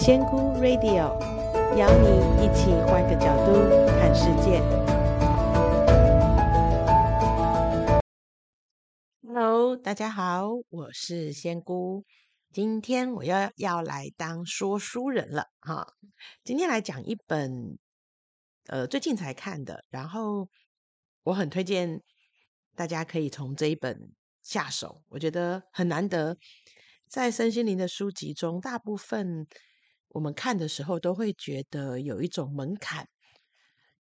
仙姑 Radio 邀你一起换个角度看世界。Hello，大家好，我是仙姑。今天我要要来当说书人了哈。今天来讲一本呃最近才看的，然后我很推荐大家可以从这一本下手，我觉得很难得。在身心灵的书籍中，大部分我们看的时候都会觉得有一种门槛，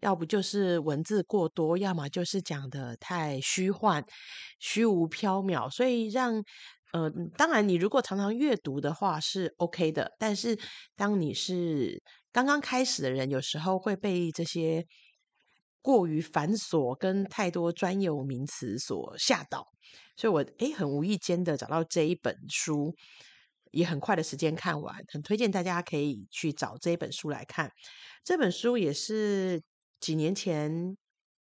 要不就是文字过多，要么就是讲得太虚幻、虚无缥缈。所以让，呃，当然你如果常常阅读的话是 OK 的，但是当你是刚刚开始的人，有时候会被这些过于繁琐跟太多专有名词所吓倒。所以我诶很无意间的找到这一本书，也很快的时间看完，很推荐大家可以去找这本书来看。这本书也是几年前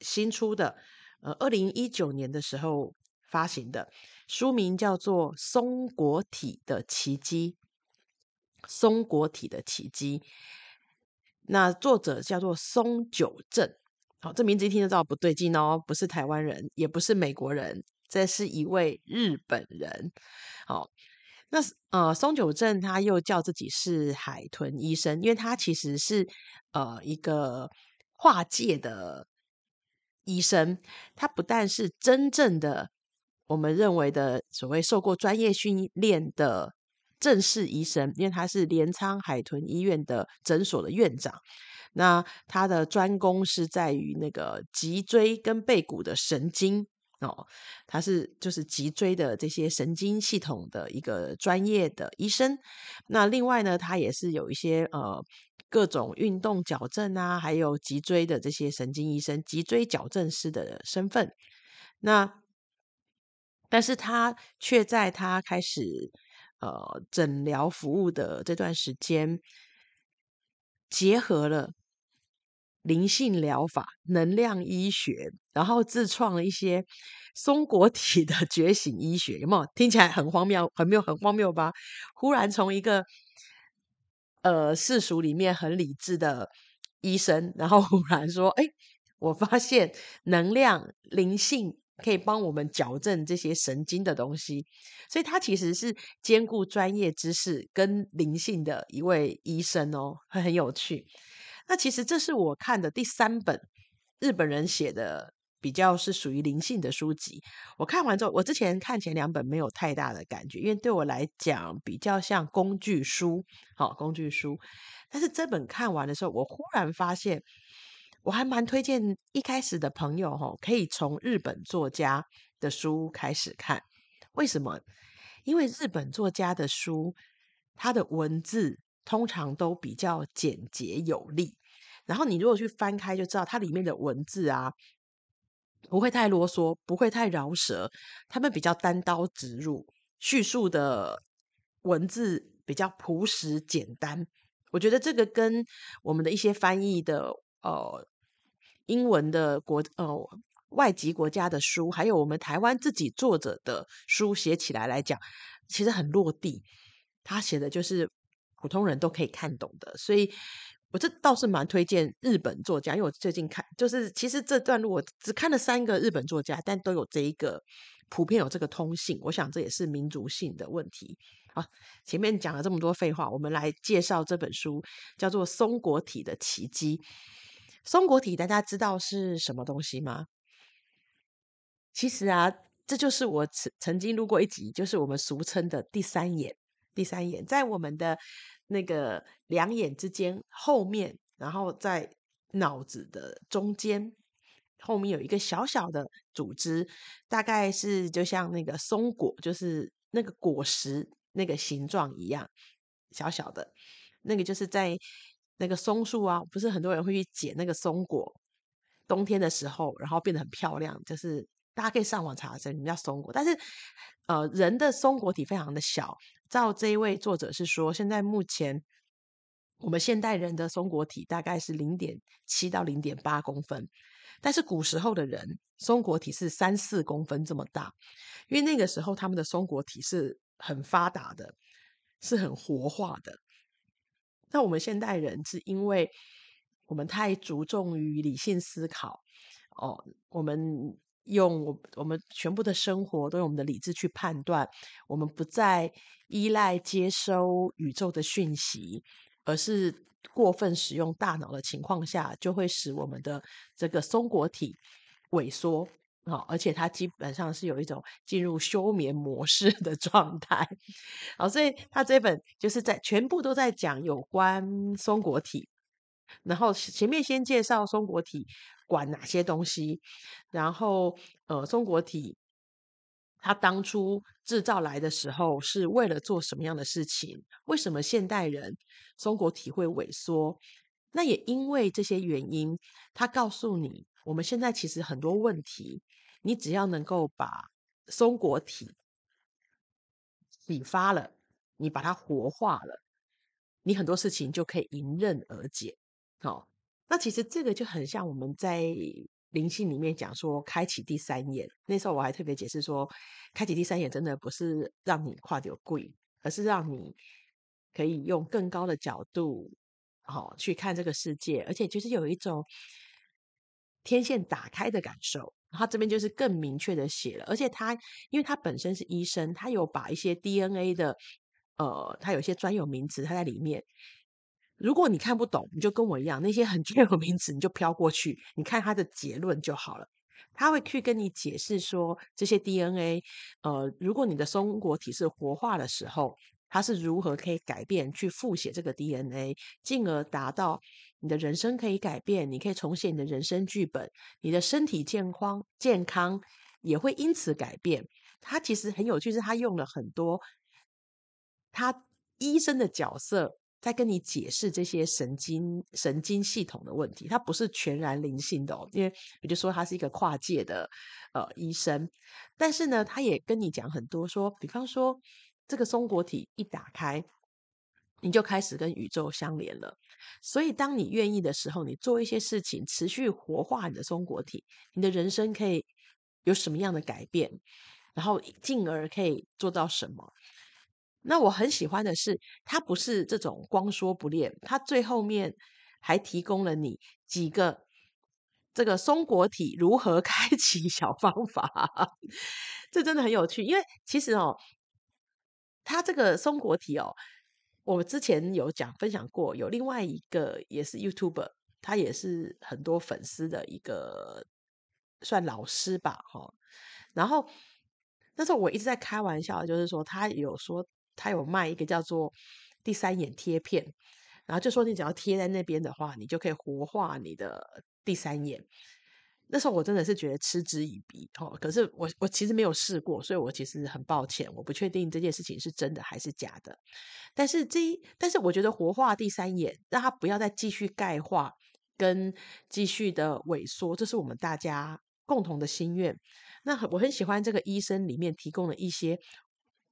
新出的，呃，二零一九年的时候发行的，书名叫做《松果体的奇迹》。松果体的奇迹，那作者叫做松久正。好，这名字一听就知道不对劲哦，不是台湾人，也不是美国人。这是一位日本人，好，那呃，松久正他又叫自己是海豚医生，因为他其实是呃一个跨界的医生，他不但是真正的我们认为的所谓受过专业训练的正式医生，因为他是镰仓海豚医院的诊所的院长，那他的专攻是在于那个脊椎跟背骨的神经。哦，他是就是脊椎的这些神经系统的一个专业的医生。那另外呢，他也是有一些呃各种运动矫正啊，还有脊椎的这些神经医生、脊椎矫正师的身份。那但是他却在他开始呃诊疗服务的这段时间，结合了灵性疗法、能量医学，然后自创了一些松果体的 觉醒医学，有没有？听起来很荒谬，很没有，很荒谬吧？忽然从一个呃世俗里面很理智的医生，然后忽然说：“哎，我发现能量、灵性可以帮我们矫正这些神经的东西。”所以他其实是兼顾专业知识跟灵性的一位医生哦，很很有趣。那其实这是我看的第三本日本人写的比较是属于灵性的书籍。我看完之后，我之前看前两本没有太大的感觉，因为对我来讲比较像工具书，好，工具书。但是这本看完的时候，我忽然发现，我还蛮推荐一开始的朋友哈，可以从日本作家的书开始看。为什么？因为日本作家的书，他的文字。通常都比较简洁有力，然后你如果去翻开，就知道它里面的文字啊，不会太啰嗦，不会太饶舌，他们比较单刀直入，叙述的文字比较朴实简单。我觉得这个跟我们的一些翻译的呃英文的国呃外籍国家的书，还有我们台湾自己作者的书写起来来讲，其实很落地。他写的就是。普通人都可以看懂的，所以我这倒是蛮推荐日本作家，因为我最近看，就是其实这段路我只看了三个日本作家，但都有这一个普遍有这个通性，我想这也是民族性的问题。好，前面讲了这么多废话，我们来介绍这本书，叫做《松果体的奇迹》。松果体大家知道是什么东西吗？其实啊，这就是我曾曾经录过一集，就是我们俗称的第三眼。第三眼在我们的那个两眼之间后面，然后在脑子的中间后面有一个小小的组织，大概是就像那个松果，就是那个果实那个形状一样，小小的，那个就是在那个松树啊，不是很多人会去捡那个松果，冬天的时候，然后变得很漂亮，就是大家可以上网查，一下，你们叫松果，但是呃，人的松果体非常的小。照这一位作者是说，现在目前我们现代人的松果体大概是零点七到零点八公分，但是古时候的人松果体是三四公分这么大，因为那个时候他们的松果体是很发达的，是很活化的。那我们现代人是因为我们太注重于理性思考哦，我们用我我们全部的生活都用我们的理智去判断，我们不再依赖接收宇宙的讯息，而是过分使用大脑的情况下，就会使我们的这个松果体萎缩。好，而且它基本上是有一种进入休眠模式的 状态。好，所以他这本就是在全部都在讲有关松果体，然后前面先介绍松果体管哪些东西，然后呃，松果体它当初制造来的时候是为了做什么样的事情？为什么现代人松果体会萎缩？那也因为这些原因，他告诉你。我们现在其实很多问题，你只要能够把松果体启发了，你把它活化了，你很多事情就可以迎刃而解。好，那其实这个就很像我们在灵性里面讲说开启第三眼。那时候我还特别解释说，开启第三眼真的不是让你跨掉贵，而是让你可以用更高的角度，好去看这个世界，而且就是有一种。天线打开的感受，他这边就是更明确的写了，而且他因为他本身是医生，他有把一些 DNA 的，呃，他有些专有名词他在里面。如果你看不懂，你就跟我一样，那些很专有名词你就飘过去，你看他的结论就好了。他会去跟你解释说这些 DNA，呃，如果你的松果体是活化的时候。它是如何可以改变，去复写这个 DNA，进而达到你的人生可以改变，你可以重写你的人生剧本，你的身体健康健康也会因此改变。他其实很有趣，是他用了很多他医生的角色在跟你解释这些神经神经系统的问题。他不是全然灵性的哦，因为我就说他是一个跨界的呃医生，但是呢，他也跟你讲很多，说比方说。这个松果体一打开，你就开始跟宇宙相连了。所以，当你愿意的时候，你做一些事情，持续活化你的松果体，你的人生可以有什么样的改变，然后进而可以做到什么？那我很喜欢的是，他不是这种光说不练，他最后面还提供了你几个这个松果体如何 开启小方法，这真的很有趣。因为其实哦。他这个松果体哦，我之前有讲分享过，有另外一个也是 YouTuber，他也是很多粉丝的一个算老师吧，哈。然后那时候我一直在开玩笑，就是说他有说他有卖一个叫做第三眼贴片，然后就说你只要贴在那边的话，你就可以活化你的第三眼。那时候我真的是觉得嗤之以鼻，哦，可是我我其实没有试过，所以我其实很抱歉，我不确定这件事情是真的还是假的。但是这一，但是我觉得活化第三眼，让它不要再继续钙化跟继续的萎缩，这是我们大家共同的心愿。那我很喜欢这个医生里面提供了一些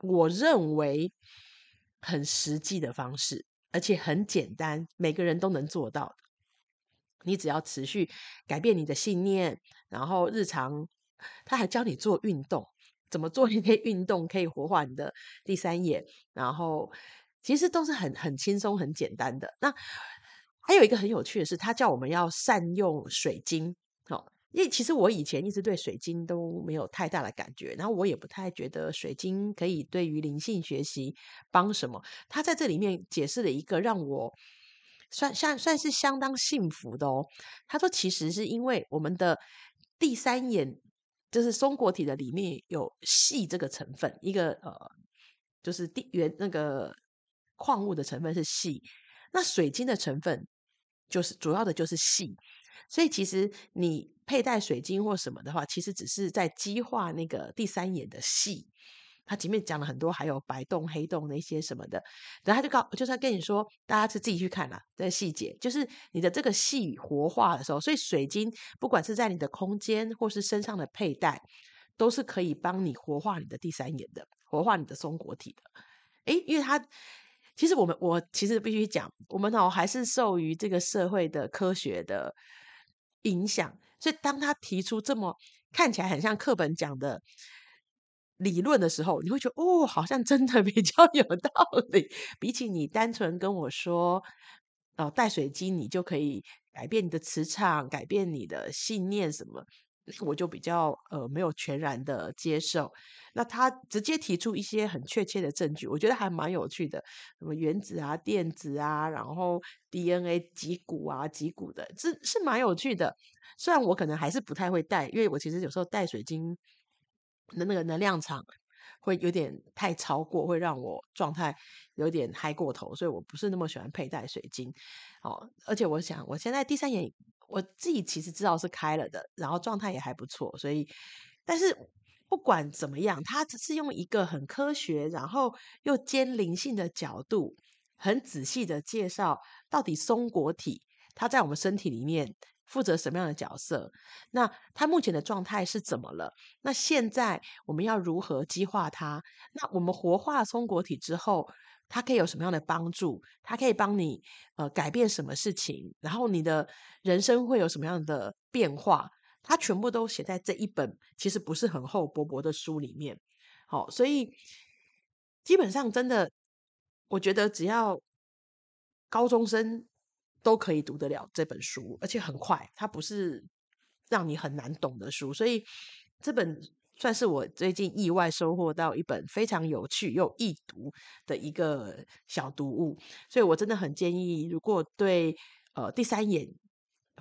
我认为很实际的方式，而且很简单，每个人都能做到。你只要持续改变你的信念，然后日常他还教你做运动，怎么做一些运动可以活化你的第三眼，然后其实都是很很轻松、很简单的。那还有一个很有趣的是，他叫我们要善用水晶。因为其实我以前一直对水晶都没有太大的感觉，然后我也不太觉得水晶可以对于灵性学习帮什么。他在这里面解释了一个让我。算算算是相当幸福的哦。他说，其实是因为我们的第三眼就是松果体的里面有矽这个成分，一个呃，就是地原那个矿物的成分是矽，那水晶的成分就是主要的就是矽，所以其实你佩戴水晶或什么的话，其实只是在激化那个第三眼的矽。他前面讲了很多，还有白洞、黑洞那些什么的，然后他就告，就是跟你说，大家是自己去看啦，这个细节，就是你的这个矽活化的时候，所以水晶不管是在你的空间或是身上的佩戴，都是可以帮你活化你的第三眼的，活化你的松果体的。诶，因为他其实我们我其实必须讲，我们哦还是受于这个社会的科学的影响，所以当他提出这么看起来很像课本讲的。理论的时候，你会觉得哦，好像真的 比较有道理，比起你单纯跟我说，哦，带水晶你就可以改变你的磁场，改变你的信念什么。我就比较呃没有全然的接受，那他直接提出一些很确切的证据，我觉得还蛮有趣的，什么原子啊、电子啊，然后 DNA 脊骨啊、脊骨的，是是蛮有趣的。虽然我可能还是不太会带，因为我其实有时候带水晶的那个能量场会有点太超过，会让我状态有点嗨过头，所以我不是那么喜欢佩戴水晶。哦，而且我想我现在第三眼。我自己其实知道是开了的，然后状态也还不错，所以，但是不管怎么样，它只是用一个很科学，然后又兼灵性的角度，很仔细的介绍到底松果体它在我们身体里面负责什么样的角色，那它目前的状态是怎么了？那现在我们要如何激化它？那我们活化松果体之后，它可以有什么样的帮助？它可以帮你呃改变什么事情？然后你的人生会有什么样的变化？它全部都写在这一本其实不是很厚薄薄的书里面。好，所以基本上真的，我觉得只要高中生都可以读得了这本书，而且很快，它不是让你很难懂的书。所以这本。算是我最近意外收获到一本非常有趣又易读的一个小读物，所以我真的很建议，如果对呃第三眼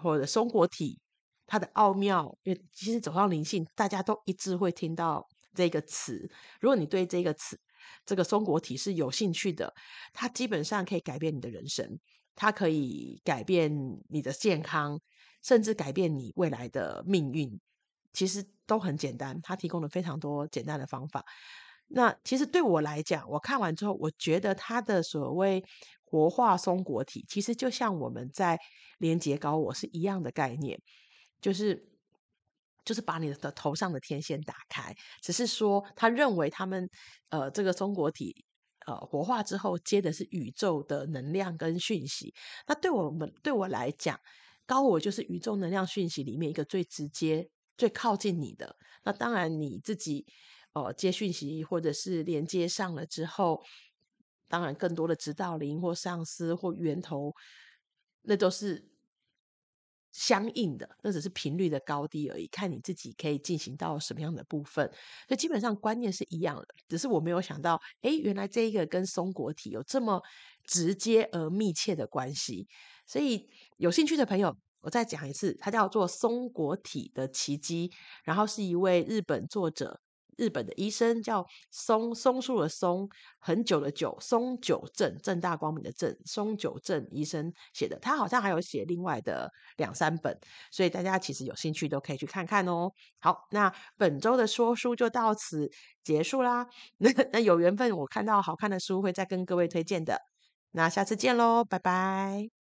或者松果体它的奥妙，因为其实走上灵性，大家都一直会听到这个词。如果你对这个词这个松果体是有兴趣的，它基本上可以改变你的人生，它可以改变你的健康，甚至改变你未来的命运。其实都很简单，他提供了非常多简单的方法。那其实对我来讲，我看完之后，我觉得他的所谓活化松果体，其实就像我们在连接高我是一样的概念，就是就是把你的头上的天线打开。只是说，他认为他们呃这个松果体呃活化之后接的是宇宙的能量跟讯息。那对我们对我来讲，高我就是宇宙能量讯息里面一个最直接。最靠近你的，那当然你自己，呃，接讯息或者是连接上了之后，当然更多的指导灵或上司或源头，那都是相应的，那只是频率的高低而已，看你自己可以进行到什么样的部分。所以基本上观念是一样的，只是我没有想到，哎，原来这一个跟松果体有这么直接而密切的关系。所以有兴趣的朋友。我再讲一次，它叫做《松果体的奇迹》，然后是一位日本作者，日本的医生叫松松树的松，很久的久，松久正，正大光明的正，松久正医生写的。他好像还有写另外的两三本，所以大家其实有兴趣都可以去看看哦。好，那本周的说书就到此结束啦。那 那有缘分，我看到好看的书会再跟各位推荐的。那下次见喽，拜拜。